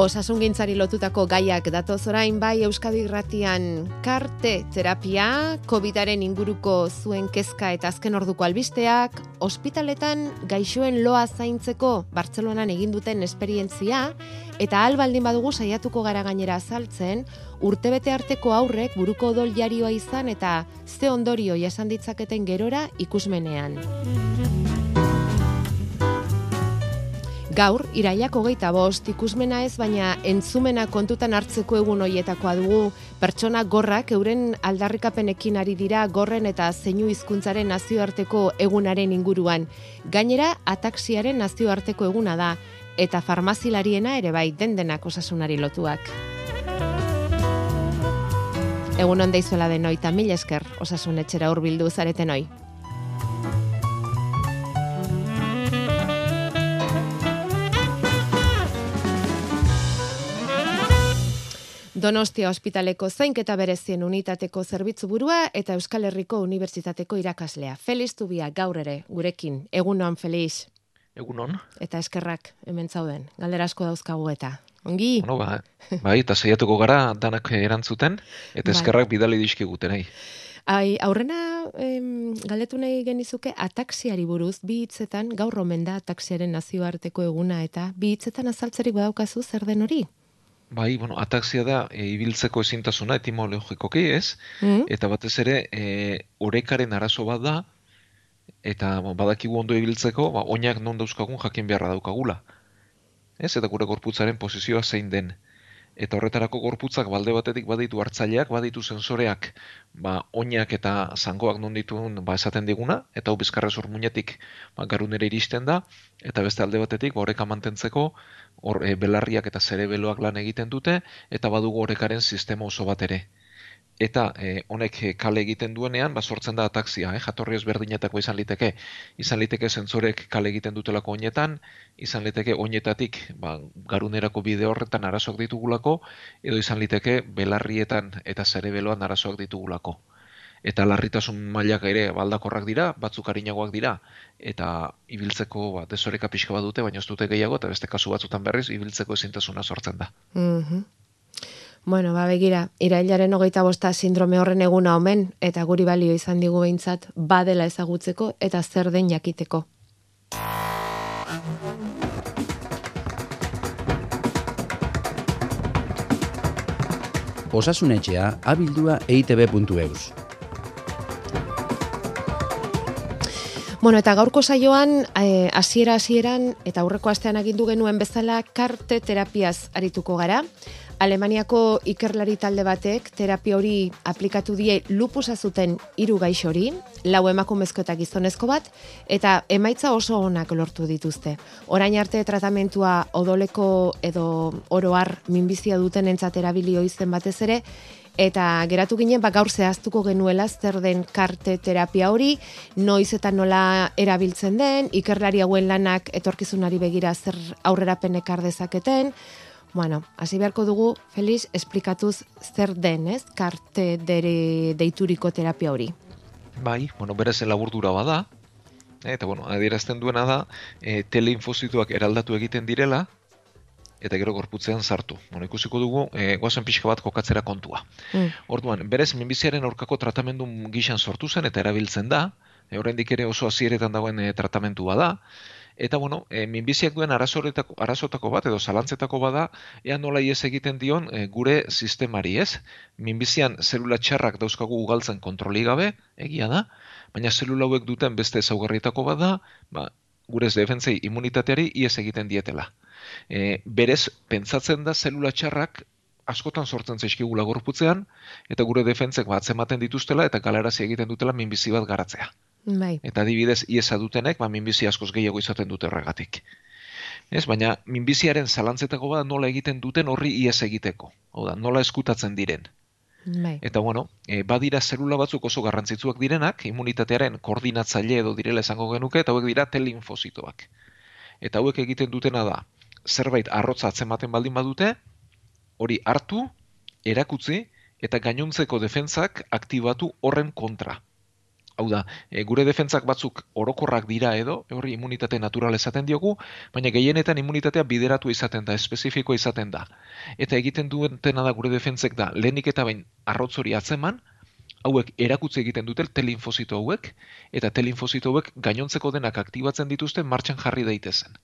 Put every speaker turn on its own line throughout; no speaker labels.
Osasun gintzari lotutako gaiak datoz orain bai Euskadi Irratian karte terapia, COVIDaren inguruko zuen kezka eta azken orduko albisteak, ospitaletan gaixoen loa zaintzeko Bartzelonan egin duten esperientzia, eta albaldin badugu saiatuko gara gainera azaltzen, urtebete arteko aurrek buruko odol jarioa izan eta ze ondorio jasan ditzaketen gerora ikusmenean. Gaur, iraiak hogeita bost, ikusmena ez, baina entzumena kontutan hartzeko egun hoietakoa dugu, pertsona gorrak euren aldarrikapenekin ari dira gorren eta zeinu hizkuntzaren nazioarteko egunaren inguruan. Gainera, ataksiaren nazioarteko eguna da, eta farmazilariena ere bai dendenak osasunari lotuak. Egun onda izuela denoi, eta mil esker osasun etxera urbildu zareten Donostia ospitaleko zainketa berezien unitateko zerbitzu burua eta Euskal Herriko Unibertsitateko irakaslea. Feliz Tubia gaur ere gurekin. Egunon Feliz.
Egunon.
Eta eskerrak hemen zauden. Galdera asko dauzkagu eta. Ongi?
Bueno, ba, bai, eta saiatuko gara danak erantzuten eta bai. eskerrak bidali dizkigute nahi.
Ai, aurrena em, galdetu nahi genizuke ataksiari buruz bi hitzetan gaur omen da ataksiaren nazioarteko eguna eta bi hitzetan azaltzerik badaukazu zer den hori?
Bai, bueno, ataksia da e, ibiltzeko ezintasuna etimologikoki, ez? Mm. Eta batez ere, e, orekaren arazo bat da, eta bon, badakigu ondo ibiltzeko, ba, oinak non dauzkagun jakin beharra daukagula. Ez? Eta gure gorputzaren posizioa zein den eta horretarako gorputzak balde batetik baditu hartzaileak, baditu sensoreak, ba, oinak eta zangoak non dituen ba, esaten diguna, eta hau bizkarrez hor muñetik ba, garunere iristen da, eta beste alde batetik ba, horreka mantentzeko hor, e, belarriak eta zerebeloak lan egiten dute, eta badugu horrekaren sistema oso bat ere eta e, honek eh, kale egiten duenean, ba, sortzen da atakzia, eh? jatorri ezberdinetako izan liteke, izan liteke zentzorek kale egiten dutelako oinetan, izan liteke oinetatik ba, garunerako bide horretan arazoak ditugulako, edo izan liteke belarrietan eta zerebeloan arazoak ditugulako. Eta larritasun mailak ere baldakorrak dira, batzuk harinagoak dira, eta ibiltzeko ba, desoreka pixka bat dute, baina ez dute gehiago, eta beste kasu batzutan berriz, ibiltzeko ezintasuna sortzen da.
Mm Bueno, ba, begira, irailaren hogeita bosta sindrome horren eguna omen, eta guri balio izan digu behintzat, badela ezagutzeko eta zer den jakiteko.
Osasunetxea abildua eitb.eus.
Bueno, eta gaurko saioan, eh, hasiera hasieran eta aurreko astean agindu genuen bezala karte terapiaz arituko gara. Alemaniako ikerlari talde batek terapia hori aplikatu die lupusa zuten hiru gaixori, lau emakumezko eta gizonezko bat, eta emaitza oso onak lortu dituzte. Orain arte tratamentua odoleko edo oroar minbizia duten entzatera bilio izen batez ere, eta geratu ginen ba gaur zehaztuko genuela zer den karte terapia hori, noiz eta nola erabiltzen den, ikerlari hauen lanak etorkizunari begira zer aurrerapen ekar dezaketen, Bueno, hasi beharko dugu, Feliz, esplikatuz zer den, ez? Karte dere deituriko terapia hori.
Bai, bueno, berez laburdura bada, eta bueno, adierazten duena da, e, teleinfozituak eraldatu egiten direla, eta gero gorputzean sartu. Bueno, ikusiko dugu, e, guazen pixka bat kokatzera kontua. Mm. Orduan, berez, minbiziaren aurkako tratamendu gixan sortu zen, eta erabiltzen da, e, oraindik ere oso hasieretan dagoen e, tratamentua da, Eta bueno, e, minbiziak duen arazoretako, arazotako bat edo zalantzetako bada, ea nola ies egiten dion e, gure sistemari, ez? Minbizian zelula txarrak dauzkagu ugaltzen kontroli gabe, egia da, baina zelula hauek duten beste ezaugarrietako bada, ba, gure defentzei immunitateari ies egiten dietela. E, berez, pentsatzen da zelula txarrak askotan sortzen zaizkigula gorputzean, eta gure defentzek bat ematen dituztela eta galarazi egiten dutela minbizi bat garatzea.
Bai.
Eta adibidez, iesa dutenek, ba, minbizi askoz gehiago izaten dute horregatik. Ez, baina minbiziaren zalantzetako bada nola egiten duten horri ies egiteko. Hau da, nola eskutatzen diren.
Bai.
Eta bueno, e, badira zelula batzuk oso garrantzitsuak direnak, immunitatearen koordinatzaile edo direla esango genuke, eta hauek dira telinfozitoak. Eta hauek egiten dutena da, zerbait arrotza atzematen baldin badute, hori hartu, erakutzi, eta gainontzeko defentzak aktibatu horren kontra. Hau da, e, gure defentzak batzuk orokorrak dira edo, hori immunitate natural esaten diogu, baina gehienetan immunitatea bideratu izaten da, espezifikoa izaten da. Eta egiten duentena da gure defentzek da, lehenik eta bain arrotzori atzeman, hauek erakutze egiten dute telinfozito hauek, eta telinfozito hauek gainontzeko denak aktibatzen dituzten martxan jarri daitezen.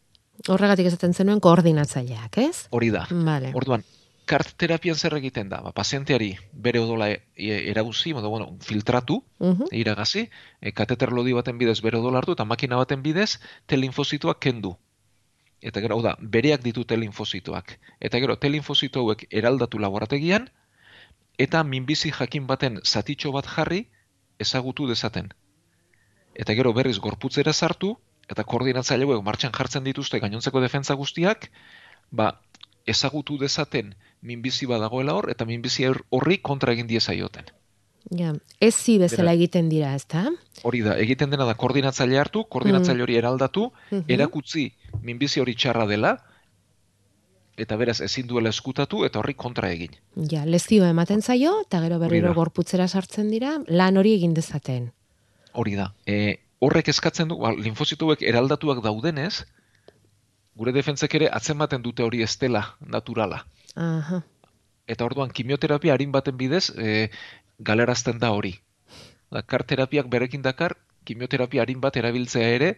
Horregatik esaten zenuen koordinatzaileak, ez?
Hori da.
Vale.
Orduan, kart terapian zer egiten da? Ba, pazienteari bere odola e, e, eraguzi, modo, bueno, filtratu,
Mhm.
iragazi, e, kateter lodi baten bidez bere odola hartu, eta makina baten bidez telinfozitoak kendu. Eta gero, da, bereak ditu telinfozitoak. Eta gero, telinfozito hauek eraldatu laborategian, eta minbizi jakin baten zatitxo bat jarri ezagutu dezaten. Eta gero berriz gorputzera sartu, eta koordinatzaileak martxan jartzen dituzte gainontzeko defentza guztiak, ba, ezagutu dezaten minbizi badagoela hor, eta minbizi horri kontra egin diezaioten.
Ja, ez zi bezala egiten dira, ezta?
Hori da, egiten dena da koordinatzaile hartu, koordinatzaile hori eraldatu,
Mhm.
erakutzi minbizi hori txarra dela, eta beraz ezin duela eskutatu eta horri kontra egin.
Ja, lezioa ematen zaio, eta gero berriro gorputzera sartzen dira, lan hori egin dezaten.
Hori da. E, horrek eskatzen du, ba, linfozituek eraldatuak daudenez, gure defentzek ere atzematen dute hori ez dela
Aha.
Eta orduan kimioterapia harin baten bidez e, galerazten da hori. Da, karterapiak berekin dakar, kimioterapia harin bat erabiltzea ere,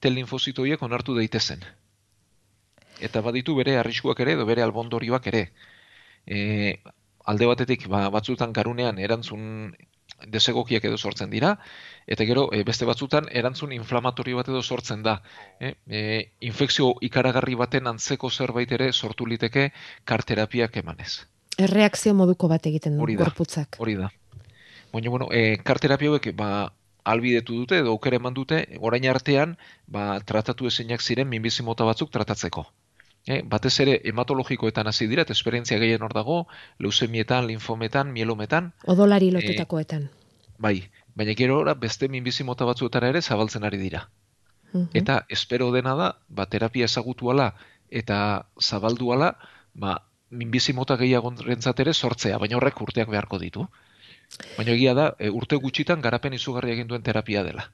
telinfozitoiek onartu daitezen. Eta baditu bere arriskuak ere, edo bere albondorioak ere. E, alde batetik, ba, batzutan garunean erantzun desegokiak edo sortzen dira, eta gero e, beste batzutan erantzun inflamatorio bat edo sortzen da. E, e, infekzio ikaragarri baten antzeko zerbait ere sortu liteke karterapiak emanez.
Erreakzio moduko bat egiten du gorputzak.
Hori da. Baina, bueno, e, karterapia hauek, ba, albidetu dute edo aukera eman dute, orain artean, ba, tratatu ezinak ziren minbizi mota batzuk tratatzeko. E, batez ere hematologikoetan hasi dira, eta esperientzia gehien hor dago, leusemietan, linfometan, mielometan,
Odolari lotutakoetan.
bai, baina gero ora beste minbizi mota batzuetara ere zabaltzen ari dira.
Mhm.
Eta espero dena da, ba, terapia ezagutuala eta zabalduala, ba, minbizi mota gehiago ere sortzea, baina horrek urteak beharko ditu. Baina egia da, e, urte gutxitan garapen izugarri egin duen terapia dela.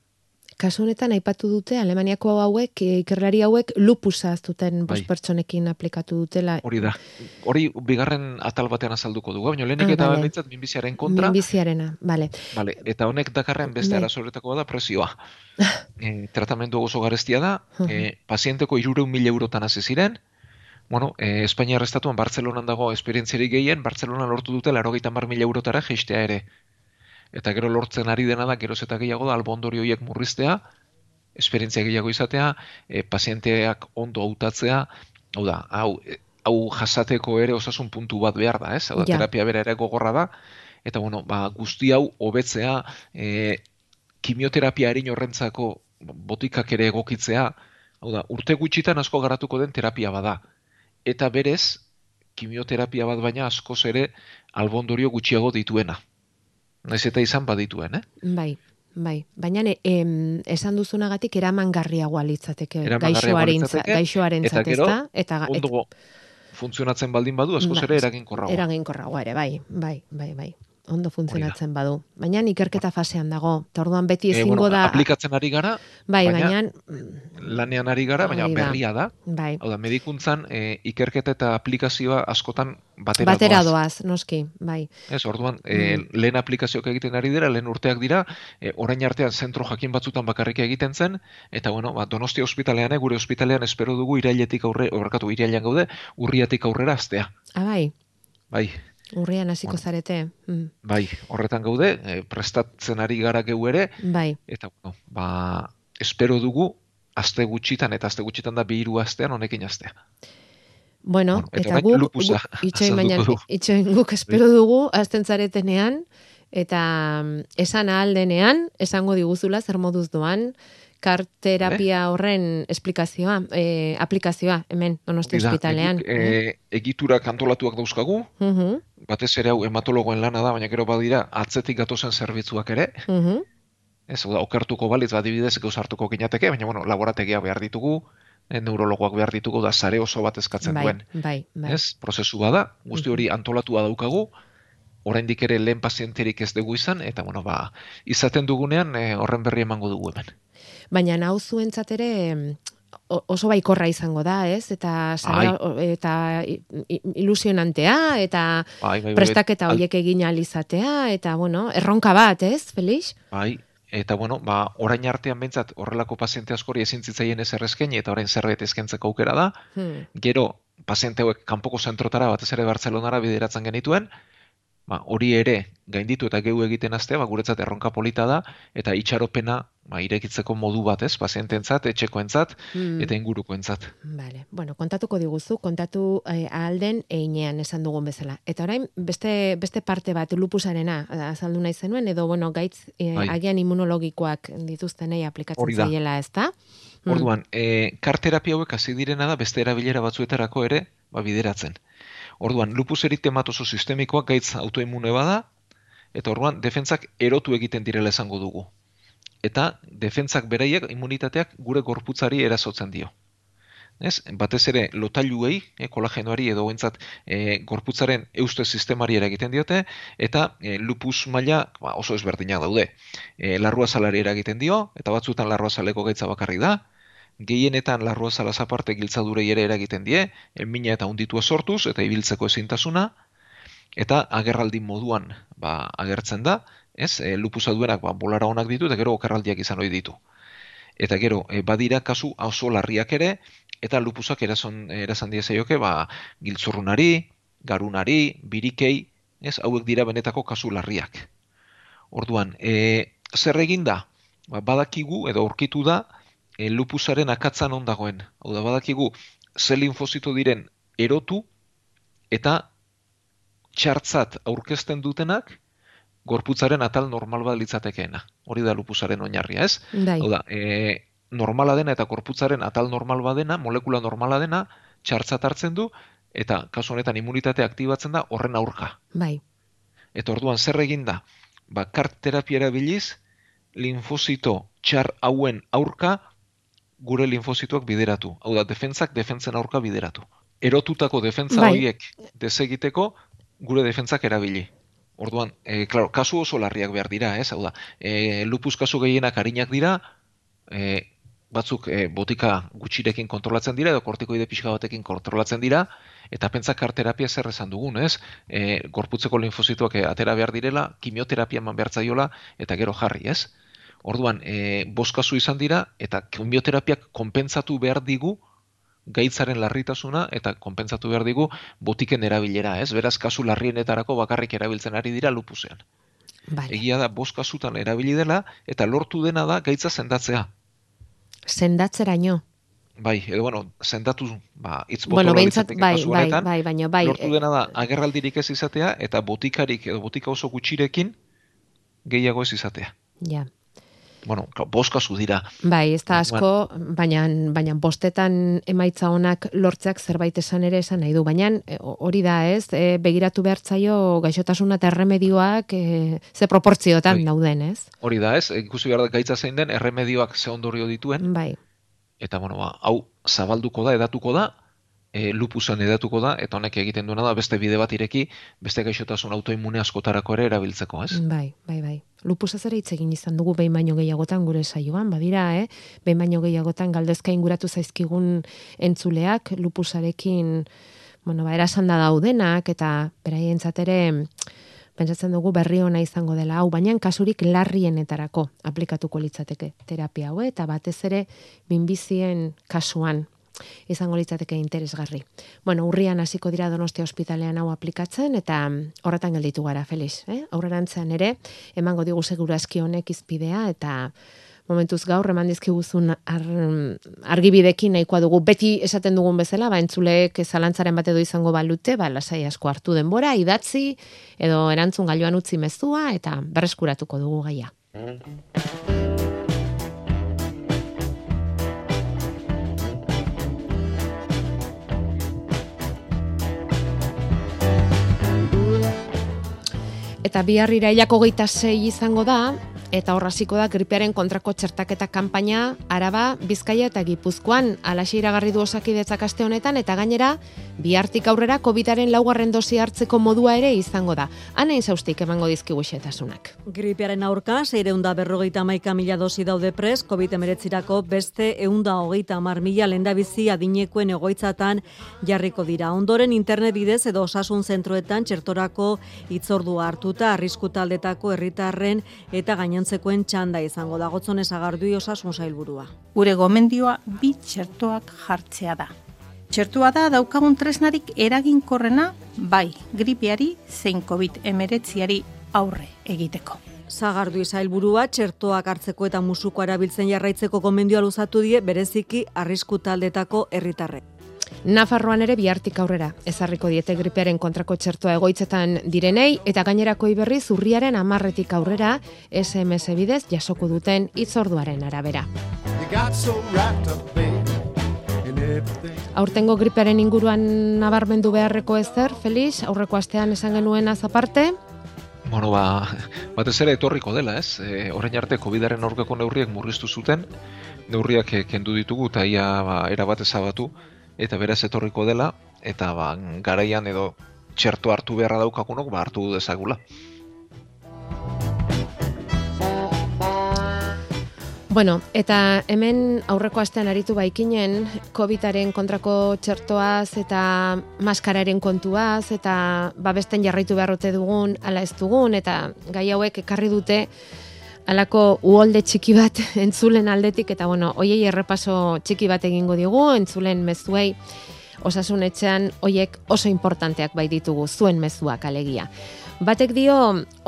Kasu honetan aipatu dute Alemaniako hauek e, ikerlari hauek lupusa aztuten
Bai.
bost pertsonekin aplikatu dutela.
Hori da. Hori bigarren atal batean azalduko dugu, baina lehenik
Ah,
eta
bale.
behintzat minbiziaren kontra,
Minbiziarena, bale.
Vale, eta honek dakarren beste
Bai.
arazo horretakoa da presioa. e, tratamendu oso garestia da, e, pazienteko irureun mila eurotan hasi ziren, bueno, e, Espainiar estatuan Bartzelonan dago esperientziarik gehien, Bartzelona lortu dute larogeita mar mila eurotara geistea ere. Eta gero lortzen ari dena da, geroz eta gehiago da, albondori horiek murriztea, esperientzia gehiago izatea, e, pazienteak ondo hautatzea, hau da, hau, e, hau jasateko ere osasun puntu bat behar da, ez? Hau da,
Ja.
terapia bera ere gogorra da, eta bueno, ba, guzti hau hobetzea, e, kimioterapia erin horrentzako botikak ere egokitzea, hau da, urte gutxitan asko garatuko den terapia bada. Eta berez, kimioterapia bat baina askoz ere albondorio gutxiago dituena. Naiz eta izan badituen, eh?
Bai, bai. Baina em, esan duzunagatik eramangarriagoa litzateke
Eramangarriagoa
gaixoarentza,
litzateke,
gaixoarentzat,
eta gero?
Eta et-
Ondo funtzionatzen baldin badu, askoz
Bai.
ere eraginkorragoa.
eraginkorragoa ere, bai, bai, bai, bai. Ondo funtzionatzen badu. Baina ikerketa fasean dago. Eta orduan beti
Eh,
ezingo
bueno,
da...
aplikatzen ari gara,
bai,
baina- lanean ari gara, baina
da.
berria da.
Bai,
Hau da, medikuntzan e, ikerketa eta aplikazioa askotan batera,
batera
doaz.
doaz, noski, bai.
Ez, orduan, e,
Mm.
lehen aplikazioak egiten ari dira, lehen urteak dira, e, orain artean zentro jakin batzutan bakarrik egiten zen, eta bueno, ba, Donostia ospitalean, gure ospitalean espero dugu irailetik aurre, horrekatu irailean gaude, urriatik aurrera astea.
Ah, bai,
Bai,
urrian hasiko
Bueno.
zarete. Mm,
bai, horretan gaude, e, prestatzen ari gara geu ere,
bai,
eta bueno, ba, espero dugu, aste gutxitan, eta aste gutxitan da bi hiru astean honekin astea.
Bueno,
Bueno, eta
eta guk,
lupusa
guk itxoin baina, itxoin guk espero dugu azten zaretenean, eta mm, esan ahal denean, esango diguzula zer moduz doan, karterapia horren esplikazioa, e, aplikazioa, hemen, donosti ospitalean.
e, egiturak antolatuak dauzkagu,
Mhm,
batez ere hau hematologoen lana da, baina gero badira atzetik gatozen zerbitzuak ere,
mhm.
ez, hau da, okertuko balitz, adibidez, gauz hartuko ginateke, baina, bueno, laborategia behar ditugu, neurologoak behar ditugu da sare oso bat eskatzen
bai,
duen.
Bai, bai.
Ez, prozesu bada, guzti hori antolatua daukagu, oraindik ere lehen pazienterik ez dugu izan, eta bueno, ba, izaten dugunean e, horren berri emango dugu hemen.
Baina hau zuentzat ere oso baikorra izango da, ez? Eta bai. eta ilusionantea eta bai, bai, prestaketa hoiek egin alizatea eta bueno, erronka bat, ez, Felix?
Bai, eta bueno, ba, orain artean behintzat horrelako paziente askori ezin zitzaien ez errezken eta orain zerbait eskentzeko aukera da. Hmm. Gero paziente hauek kanpoko zentrotara batez ere Barcelonara bideratzen genituen, ba, hori ere gainditu eta geu egiten astea, ba, guretzat erronka polita da, eta itxaropena ba, irekitzeko modu bat, ez, paziententzat, etxekoentzat hmm. eta ingurukoentzat.
Vale. Bueno, kontatuko diguzu, kontatu eh, alden einean esan dugun bezala. Eta orain, beste, beste parte bat, lupusarena, azaldu nahi zenuen, edo, bueno, gaitz, eh, bai. agian immunologikoak dituztenei aplikatzen zaiela, ez da?
Hmm. Orduan, eh, karterapia hauek hasi direna da, beste erabilera batzuetarako ere, ba, bideratzen. Orduan, lupus eritematoso sistemikoak gaitz autoimune bada, eta orduan, defentzak erotu egiten direla esango dugu. Eta defentzak bereiek immunitateak gure gorputzari erasotzen dio. Ez? Batez ere, lotailuei, e, kolagenoari edo entzat eh, gorputzaren euste sistemari eragiten diote, eta e, lupus maila ba, oso ezberdinak daude. E, larrua salari eragiten dio, eta batzuetan larrua saleko gaitza bakarri da, gehienetan larrua zalaz aparte giltzadurei ere eragiten die, emina eta unditua sortuz, eta ibiltzeko ezintasuna, eta agerraldi moduan ba, agertzen da, ez, e, lupusa duenak ba, bolara onak ditu, eta gero okerraldiak izan hori ditu. Eta gero, e, badira kasu oso larriak ere, eta lupusak erason, erazan diezaioke, ba, giltzurrunari, garunari, birikei, ez, hauek dira benetako kasu larriak. Orduan, e, zer egin da? Ba, badakigu edo aurkitu da, e, lupusaren akatzan on dagoen. Hau da badakigu ze linfozito diren erotu eta txartzat aurkezten dutenak gorputzaren atal normal bat litzatekeena. Hori da lupusaren oinarria, ez?
Dai.
Hau da, e, normala dena eta gorputzaren atal normal badena, molekula normala dena, txartzat hartzen du, eta kasu honetan immunitate aktibatzen da horren aurka.
Bai.
Eta orduan zer egin da? Ba, kart terapiara biliz, linfozito txar hauen aurka gure linfozituak bideratu. Hau da, defentzak defentzen aurka bideratu. Erotutako defentza bai. horiek desegiteko gure defentzak erabili. Orduan, e, claro, kasu oso larriak behar dira, ez? Hau da, e, lupus kasu gehienak harinak dira, e, batzuk e, botika gutxirekin kontrolatzen dira, edo kortikoide pixka batekin kontrolatzen dira, eta pentsak karterapia zer esan dugun, ez? E, gorputzeko linfozituak atera behar direla, kimioterapia man behar zaiola, eta gero jarri, ez? Orduan, e, boskazu izan dira, eta kemioterapiak konpentsatu behar digu, gaitzaren larritasuna, eta konpentsatu behar digu, botiken erabilera, ez? Beraz, kasu larrienetarako bakarrik erabiltzen ari dira lupusean.
Vale.
Egia da, boskazutan erabili dela, eta lortu dena da, gaitza sendatzea.
Sendatzera ino.
Bai, edo bueno, sendatu, ba, itz
bueno, behintzat, bai, bai, bai, baina, bai.
Lortu dena da, agerraldirik ez izatea, eta botikarik, edo botika oso gutxirekin, gehiago ez izatea.
Ja
bueno, boska zu dira.
Bai, ez da asko, baina, baina bostetan emaitza honak lortzeak zerbait esan ere esan nahi du. Baina e, hori da ez, e, begiratu behartzaio gaixotasuna eta erremedioak e, ze proportziotan bai. dauden ez.
Hori da ez, ikusi behar da gaitza zein den, erremedioak ze ondorio dituen.
Bai.
Eta, bueno, ba, hau zabalduko da, edatuko da, e, lupusan edatuko da, eta honek egiten duena da, beste bide bat ireki, beste gaixotasun autoimune askotarako ere erabiltzeko, ez?
Bai, bai, bai. Lupusa zera hitz egin izan dugu behin baino gehiagotan gure saioan, badira, eh? Behin baino gehiagotan galdezka inguratu zaizkigun entzuleak, lupusarekin, bueno, ba, erasan da daudenak, eta beraien ere pentsatzen dugu berri ona izango dela hau, baina kasurik larrienetarako aplikatuko litzateke terapia hau, eta batez ere minbizien kasuan izango litzateke interesgarri. Bueno, urrian hasiko dira Donostia ospitalean hau aplikatzen eta horretan gelditu gara Felix, eh? Aurrerantzean ere emango digu segurazki honek izpidea eta momentuz gaur eman dizkiguzun ar, argibidekin nahikoa dugu beti esaten dugun bezala, ba entzuleek zalantzaren bat edo izango balute, ba lasai asko hartu denbora, idatzi edo erantzun gailuan utzi mezua eta berreskuratuko dugu gaia. Eta bihar irailako geita zei izango da, eta horraziko da gripearen kontrako txertaketa kanpaina Araba, Bizkaia eta Gipuzkoan alaxe iragarri du osakidetzak aste honetan eta gainera bihartik aurrera COVIDaren laugarren dosi hartzeko modua ere izango da. Ana inzaustik emango dizkigu xetasunak.
Gripearen aurka, seireunda berrogeita maika mila dosi daude pres, COVID-19 beste eunda hogeita mar mila lendabizi adinekoen egoitzatan jarriko dira. Ondoren internet bidez edo osasun zentroetan txertorako itzordua hartuta arrisku taldetako herritarren eta gainontzekoen txanda izango da gotzonez agardui osasun sailburua.
Gure gomendioa bi txertoak jartzea da. Txertua da daukagun tresnarik eraginkorrena bai gripiari zein COVID-19 aurre egiteko.
Zagardu izailburua txertoak hartzeko eta musuko erabiltzen jarraitzeko gomendioa luzatu die bereziki arrisku taldetako herritarrek.
Nafarroan ere bihartik aurrera ezarriko diete gripearen kontrako txertoa egoitzetan direnei eta gainerako iberri zurriaren amarretik aurrera SMS bidez jasoko duten itzorduaren arabera. Aurtengo gripearen inguruan nabarmendu beharreko ezer, Felix, aurreko astean esan genuen azaparte?
Bueno, ba, batez ere etorriko dela, ez? E, orain arte COVIDaren aurkako neurriak murriztu zuten, neurriak kendu ditugu eta ia ba, erabat ezabatu, eta beraz etorriko dela, eta ba, garaian edo txerto hartu beharra daukakunok, ba, hartu dezagula.
Bueno, eta hemen aurreko astean aritu baikinen COVIDaren kontrako txertoaz eta maskararen kontuaz eta babesten jarraitu beharrote dugun ala ez dugun eta gai hauek ekarri dute alako uolde txiki bat entzulen aldetik, eta bueno, oiei errepaso txiki bat egingo digu, entzulen mezuei, osasun etxean, oiek oso importanteak bai ditugu, zuen mezuak alegia. Batek dio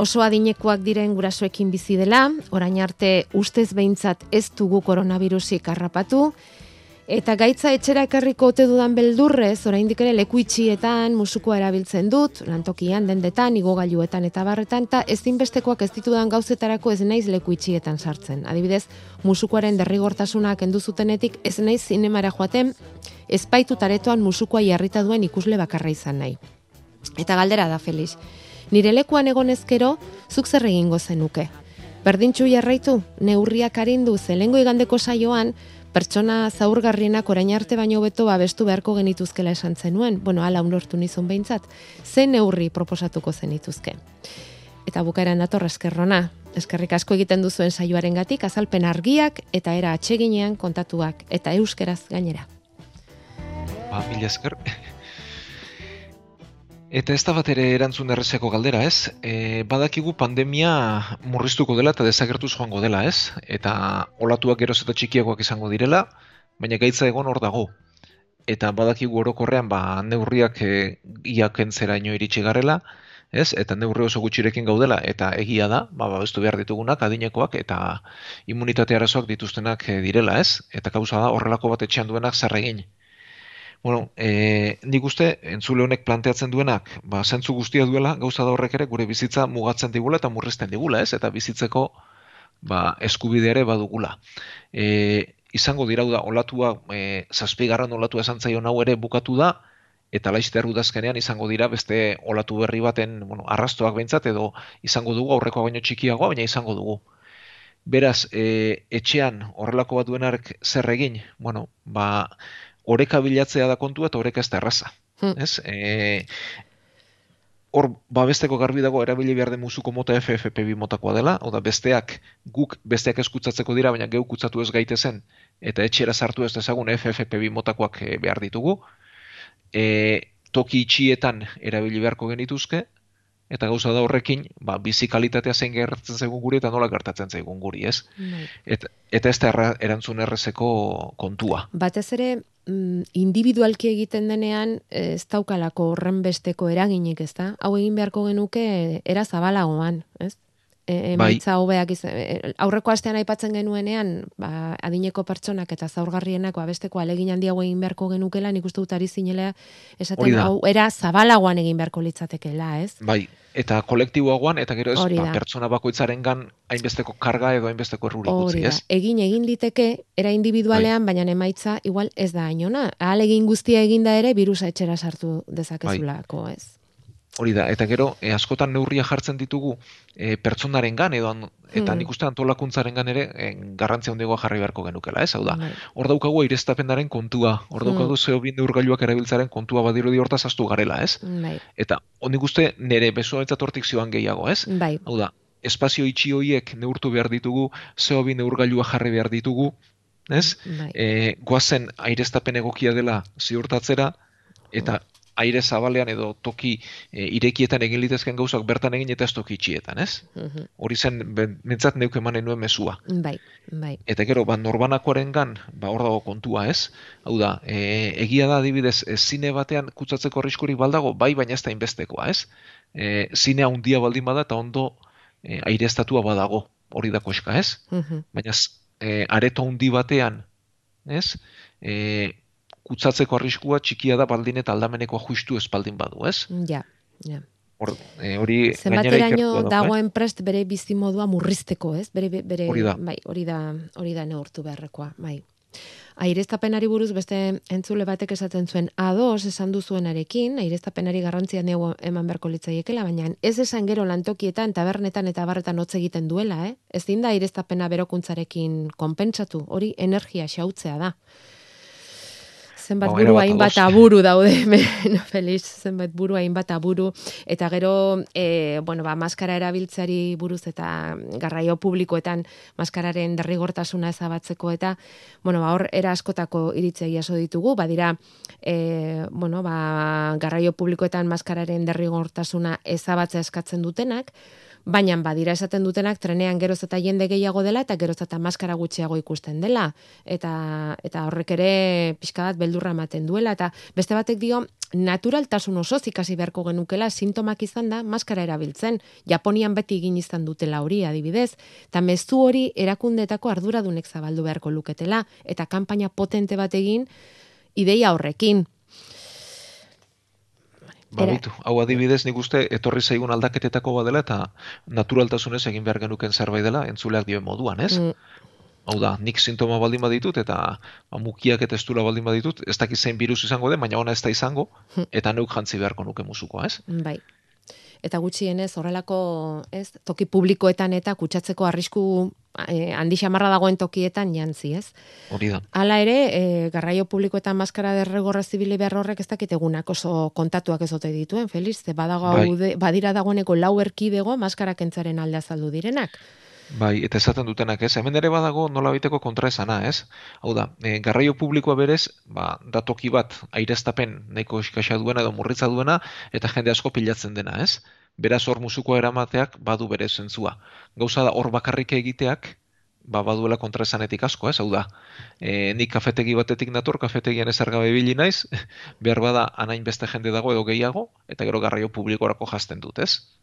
oso adinekoak diren gurasoekin bizi dela, orain arte ustez behintzat ez dugu koronavirusik harrapatu, Eta gaitza etxera ekarriko ote dudan beldurrez, oraindik ere leku itxietan musukoa erabiltzen dut, lantokian, dendetan, igogailuetan eta barretan, eta ezinbestekoak ez ditudan gauzetarako ez naiz leku itxietan sartzen. Adibidez, musukoaren derrigortasunak endu zutenetik ez naiz zinemara joaten, ezpaitu taretoan musukoa jarrita duen ikusle bakarra izan nahi. Eta galdera da, Felix. Nire lekuan egonezkero, zuk zer egingo zenuke. Berdintxu jarraitu, neurriak arindu, zelengo igandeko saioan, pertsona zaurgarrienak orain arte baino beto babestu beharko genituzkela esan zenuen, bueno, ala unortu nizun behintzat, ze neurri proposatuko zenituzke. Eta bukaeran dator eskerrona, eskerrik asko egiten duzuen saioaren gatik, azalpen argiak eta era atseginean kontatuak, eta euskeraz gainera.
Ba, mila esker, Eta ez da bat ere erantzun errezeko galdera, ez? E, badakigu pandemia murriztuko dela eta desagertuz joango dela, ez? Eta olatuak geroz eta txikiagoak izango direla, baina gaitza egon hor dago. Eta badakigu orokorrean ba, neurriak e, iakentzera ino iritsi garela, ez? Eta neurri oso gutxirekin gaudela, eta egia da, ba, babestu behar ditugunak, adinekoak, eta immunitate arazoak dituztenak e, direla, ez? Eta kauza da, horrelako bat etxean duenak zer egin. Bueno, e, nik uste, entzule honek planteatzen duenak, ba, zentzu guztia duela, gauza da horrek ere, gure bizitza mugatzen digula eta murrizten digula, ez? Eta bizitzeko, ba, eskubide ere badugula. E, izango dira da, olatua, e, zazpigarren olatua esan zaion hau ere bukatu da, eta laizte erudazkenean izango dira beste olatu berri baten, bueno, arrastoak behintzat, edo izango dugu, aurreko baino txikiagoa, baina izango dugu. Beraz, e, etxean horrelako bat duenak zer egin, bueno, ba, oreka bilatzea da kontua eta oreka ez da erraza. Hmm. Ez? E, hor, babesteko garbi dago erabili behar den musuko mota FFP2 motakoa dela, hau da besteak, guk besteak eskutzatzeko dira, baina geu kutzatu ez gaitezen, eta etxera sartu ez dezagun FFP2 motakoak e, behar ditugu. E, toki itxietan erabili beharko genituzke, eta gauza da horrekin, ba, bizi kalitatea zein gertatzen zaigun guri eta nola gertatzen zaigun guri, ez? Bai. Et, eta ez da erantzun errezeko kontua.
Batez ere, mm, individualki egiten denean ez daukalako horren besteko eraginik, ez da? Hau egin beharko genuke era zabalagoan, ez? E, bai. emaitza hobeak izan. E, aurreko astean aipatzen genuenean, ba, adineko pertsonak eta zaurgarrienak ba, besteko alegin handi hau egin beharko genukela, nik uste dut ari zinelea, esaten hau, era zabalagoan egin beharko litzatekela, ez?
Bai, eta kolektiboagoan, eta gero ez, ba, pertsona bakoitzaren gan, hainbesteko karga edo hainbesteko erruri gutzi, ez?
Egin egin liteke, era individualean, bai. baina emaitza, igual ez da ainona. Ahal egin guztia eginda ere, virusa etxera sartu dezakezulako, ez?
Hori da, eta gero, e, askotan neurria jartzen ditugu e, pertsonaren gan, edo, eta hmm. nik uste antolakuntzaren gan ere, e, garrantzia hondigoa jarri beharko genukela, ez? Hau da, bai. hor daukagu aireztapenaren kontua, hor hmm. daukagu zeo bin neurgailuak erabiltzaren kontua badiru di hortaz astu garela, ez? Bai. Eta, honi uste, nire besoa eta tortik zioan gehiago, ez? Bai. Hau da, espazio itxi hoiek neurtu behar ditugu, zeo bin neurgailua jarri behar ditugu, ez? Bai. E, goazen aireztapen egokia dela ziurtatzera, eta aire zabalean edo toki e, irekietan egin litezken gauzak bertan egin eta ez toki itxietan, ez? Mhm. Hori zen, mentzat neuk emanen nuen mesua.
Bai, bai.
Eta gero, ba, norbanakoaren gan, ba, hor dago kontua, ez? Hau da, e, egia da, adibidez, e, zine batean kutsatzeko arriskurik baldago, bai, baina ez da inbestekoa, ez? E, zine handia baldin bada eta ondo e, aire estatua badago, hori da koska, ez? Mhm. Baina, e, areto handi batean, ez? E, kutsatzeko arriskua txikia da baldin eta aldameneko justu espaldin badu, ez?
Ja, ja.
Hor, e, hori
zenbateraino dagoen prest bere bizimodua murrizteko, ez? Bere, bere, hori da. Bai, hori da, hori da neurtu beharrekoa, bai. Aireztapenari buruz beste entzule batek esaten zuen ados esan duzuenarekin, aireztapenari garrantzia nego eman beharko litzaiekela, baina ez esan gero lantokietan, tabernetan eta barretan hotz egiten duela, eh? Ez dinda aireztapena berokuntzarekin konpentsatu, hori energia xautzea da zenbat ba, buru hainbat aburu daude hemen Feliz zenbat buru hainbat aburu. Eta gero e, bueno ba maskara erabiltzari buruz eta garraio publikoetan maskararen derrigortasuna ezabatzeko eta bueno ba hor era askotako iritzei jaso ditugu. Badira e, bueno ba garraio publikoetan maskararen derrigortasuna ezabatza eskatzen dutenak baina badira esaten dutenak trenean geroz eta jende gehiago dela eta geroz eta maskara gutxiago ikusten dela. Eta eta horrek ere pixka bat beldurra ematen duela eta beste batek dio naturaltasun oso ikasi beharko genukela sintomak izan da maskara erabiltzen Japonian beti egin izan dutela hori adibidez eta mezu hori erakundetako arduradunek zabaldu beharko luketela eta kanpaina potente bat egin ideia horrekin
Ba, hau adibidez nik uste etorri zaigun aldaketetako badela eta naturaltasunez egin behar genuken zerbait dela entzuleak dioen moduan, ez? Mm. Hau da, nik sintoma baldin baditut eta ba, mukiak eta estula baldin baditut, ez dakit zein virus izango den, baina ona ez da izango, mm. eta neuk jantzi beharko nuke musukoa, ez?
Bai. Eta gutxienez horrelako, ez, toki publikoetan eta kutsatzeko arrisku eh, handi xamarra dagoen tokietan jantzi, ez?
Hori da.
Hala ere, eh, garraio publikoetan maskara derregorra zibili behar horrek ez dakit egunak oso kontatuak ezote dituen, Feliz, ze badago bai. badira dagoeneko lau erkidego maskara kentzaren alde azaldu direnak.
Bai, eta esaten dutenak, ez? Hemen ere badago nola biteko kontra esana, ez? Hau da, e, garraio publikoa berez, ba, datoki bat aireztapen nahiko eskasa duena edo murritza duena, eta jende asko pilatzen dena, ez? beraz hor musuko eramateak badu bere zentzua. Gauza da hor bakarrik egiteak, ba baduela kontraesanetik asko, ez? Hau da, e, nik kafetegi batetik nator, kafetegian ezar gabe bili naiz, behar bada anain beste jende dago edo gehiago, eta gero garraio publikorako jazten dut, ez?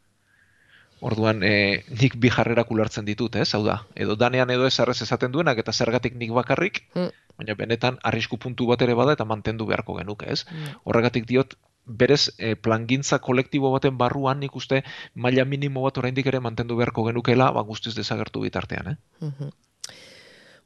Orduan, e, nik bi jarrerak ulertzen ditut, ez? Hau da, edo danean edo ez arrez esaten duenak, eta zergatik nik bakarrik, mm. baina benetan arrisku puntu bat ere bada eta mantendu beharko genuke, ez? Mm. Horregatik diot, berez e, plangintza kolektibo baten barruan nik uste maila minimo bat oraindik ere mantendu beharko genukela ba guztiz desagertu bitartean, eh?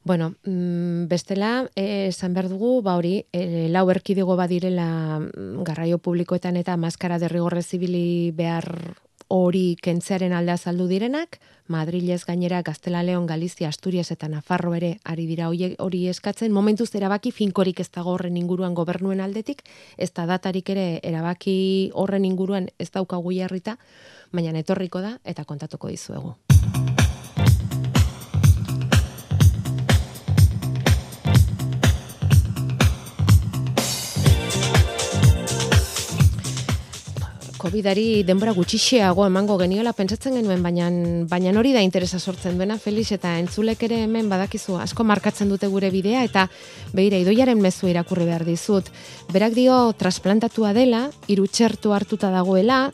Bueno, mm, bestela, eh, esan behar dugu, ba hori, e, lau erkidego badirela mm, garraio publikoetan eta maskara derrigorre zibili behar hori kentzearen alde azaldu direnak, Madrilez gainera Gaztela Leon, Galizia, Asturias eta Nafarro ere ari dira hori eskatzen, momentuz erabaki finkorik ez dago horren inguruan gobernuen aldetik, ez da datarik ere erabaki horren inguruan ez daukagu jarrita, baina etorriko da eta kontatuko dizuegu. COVIDari denbora gutxixeago emango geniola pentsatzen genuen, baina baina hori da interesa sortzen duena Felix eta entzulek ere hemen badakizu asko markatzen dute gure bidea eta beira idoiaren mezu irakurri behar dizut. Berak dio trasplantatua dela, hiru txertu hartuta dagoela,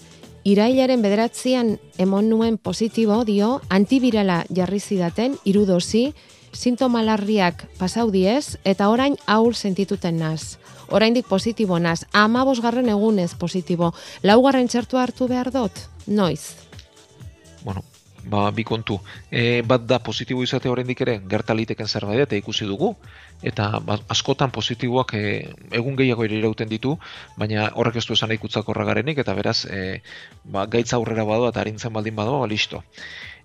irailaren bederatzean emon nuen positibo dio antibirala jarri zidaten hiru dosi, sintoma larriak pasau diez eta orain aur sentituten naz oraindik positibo naz, ama bosgarren egunez positibo, laugarren txertu hartu behar dut, noiz?
Bueno, ba, bi kontu. E, bat da positibo izate oraindik ere gertaliteken zerbait eta ikusi dugu eta ba, askotan positiboak e, egun gehiago ere irauten ditu, baina horrek ez du esan ikutzak garenik eta beraz e, ba, gaitza aurrera badoa eta harintzen baldin badoa, ba, listo.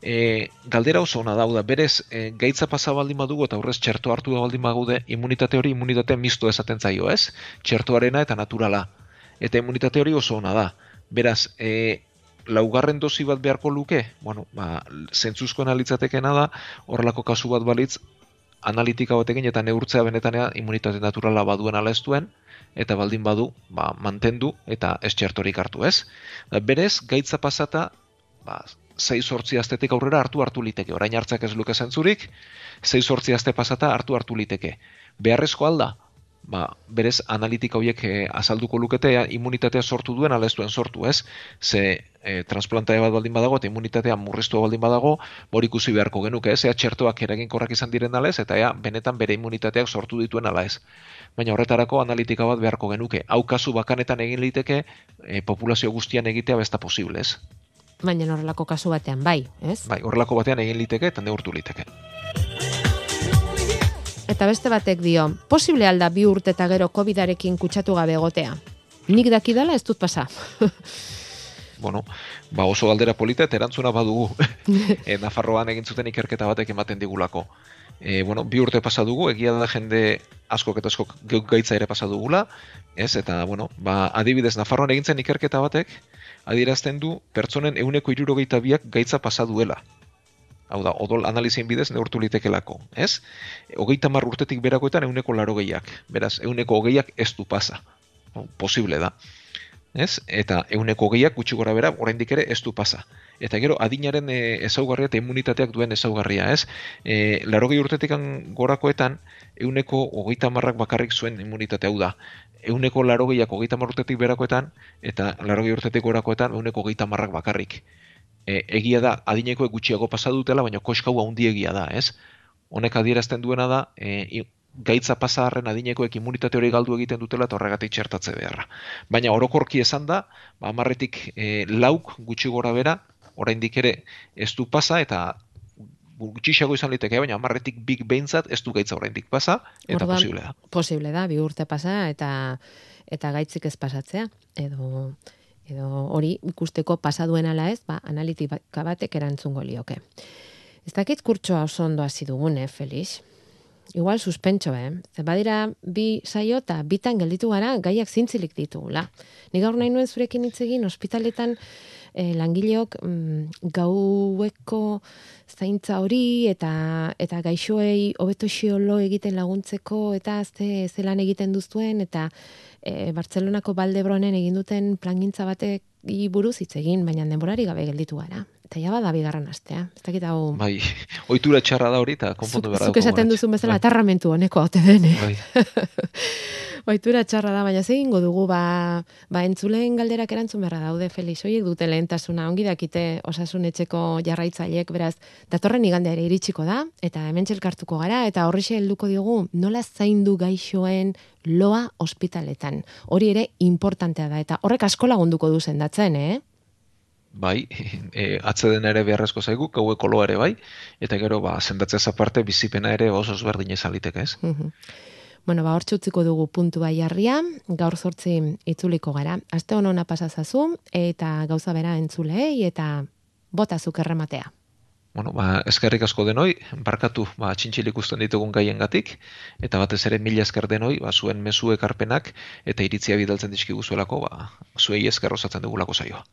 E, galdera oso ona da, berez e, gaitza pasa baldin badugu eta aurrez txerto hartu da baldin bagude, imunitate hori imunitate misto esaten zaio, ez? Txertoarena eta naturala. Eta imunitate hori oso ona da. Beraz, e, laugarren dozi bat beharko luke, bueno, ba, zentzuzko analitzatekena da, horrelako kasu bat balitz, analitika batekin eta neurtzea benetanea imunitate naturala baduen ala ez duen, eta baldin badu, ba, mantendu eta ez txertorik hartu ez. Da, berez, gaitza pasata, ba, zei sortzi astetik aurrera hartu hartu liteke. Orain hartzak ez luke zentzurik, zei sortzi aste pasata hartu hartu liteke. Beharrezko alda, ba, berez analitika horiek e, azalduko lukete immunitatea sortu duen ala ez duen sortu, ez? Ze e, transplantaia bat baldin badago eta immunitatea murriztu baldin badago, hori ikusi beharko genuke, ez? Ea txertoak eraginkorrak izan diren ala ez, eta ea benetan bere immunitateak sortu dituen ala ez. Baina horretarako analitika bat beharko genuke. Hau kasu bakanetan egin liteke e, populazio guztian egitea besta posible, ez?
Baina horrelako kasu batean, bai, ez?
Bai, horrelako batean egin liteke eta neurtu liteke.
Eta beste batek dio, posible alda bi urte eta gero COVID-arekin kutsatu gabe egotea. Nik daki dela ez dut pasa.
bueno, ba oso galdera polita eta erantzuna badugu. e, Nafarroan egin zuten ikerketa batek ematen digulako. E, bueno, bi urte pasa dugu, egia da jende asko eta asko gaitza ere pasa dugula, ez? Eta, bueno, ba, adibidez, Nafarroan egin zen ikerketa batek, adierazten du, pertsonen euneko irurogeita biak gaitza pasa duela hau da, odol analizien bidez neurtu litekelako, ez? Hogeita mar urtetik berakoetan euneko laro gehiak, beraz, euneko hogeiak ez du pasa, posible da, ez? Eta euneko hogeiak gutxi gora bera, oraindik ere ez du pasa. Eta gero, adinaren e, ezaugarria eta immunitateak duen ezaugarria, ez? E, laro gehi urtetik gorakoetan, euneko hogeita marrak bakarrik zuen immunitate hau da. Euneko laro gehiak hogeita urtetik berakoetan, eta laro urtetik gorakoetan, euneko hogeita marrak bakarrik e, egia da adineko gutxiago pasa dutela, baina koskau handi egia da, ez? Honek adierazten duena da, e, gaitza pasarren adinekoek immunitate hori galdu egiten dutela eta horregatik txertatze beharra. Baina orokorki esan da, ba, amarretik e, lauk gutxi gora bera, oraindik ere ez du pasa eta gutxixago izan liteke, baina amarretik big behintzat ez du gaitza oraindik pasa, eta posible da.
Posible da, bi urte pasa eta eta gaitzik ez pasatzea, edo edo hori ikusteko pasa duen ala ez, ba, analitika batek erantzungo lioke. Ez dakit kurtsoa oso ondo hasi dugun, eh, Felix? Igual suspentso, eh? Zer badira bi saio eta bitan gelditu gara gaiak zintzilik ditugula. Ni gaur nahi nuen zurekin hitz egin ospitaletan eh, langileok mm, gaueko zaintza hori eta eta gaixoei hobeto xiolo egiten laguntzeko eta ze zelan egiten duzuen eta e, Bartzelonako Baldebronen egin duten plangintza batek buruz hitz egin, baina denborari gabe gelditu gara. Eta ja bada bigarren astea. Ez dakit hau...
Bai, oitura txarra da hori eta konpontu behar
Zuk esaten duzu bezala, bai. atarramentu honeko haute dene. Bai. Oitura txarra da, baina zein dugu ba, ba entzuleen galderak erantzun beharra daude, Felix, hoiek dute lehentasuna, ongi dakite osasun etxeko jarraitzaileek, beraz, datorren igande ere iritsiko da, eta hemen txelkartuko gara, eta horri helduko diogu, nola zaindu gaixoen loa ospitaletan. Hori ere importantea da, eta horrek asko lagunduko du zendatzen, eh?
Bai, e, atzeden ere beharrezko zaigu, gaueko loa ere bai, eta gero, ba, zendatzez aparte, bizipena ere oso ezberdin ezalitek, ez?
Bueno, ba, hortxe utziko dugu puntu bai harria, gaur zortzi itzuliko gara. Aste honona pasazazu, eta gauza bera entzulei, eta bota zukerrematea.
Bueno, ba, eskerrik asko denoi, barkatu ba, txintxilik usten ditugun gaien gatik, eta batez ere mila esker denoi, ba, zuen mesu ekarpenak, eta iritzia bidaltzen dizkiguzuelako, ba, zuei esker osatzen dugulako zaioa.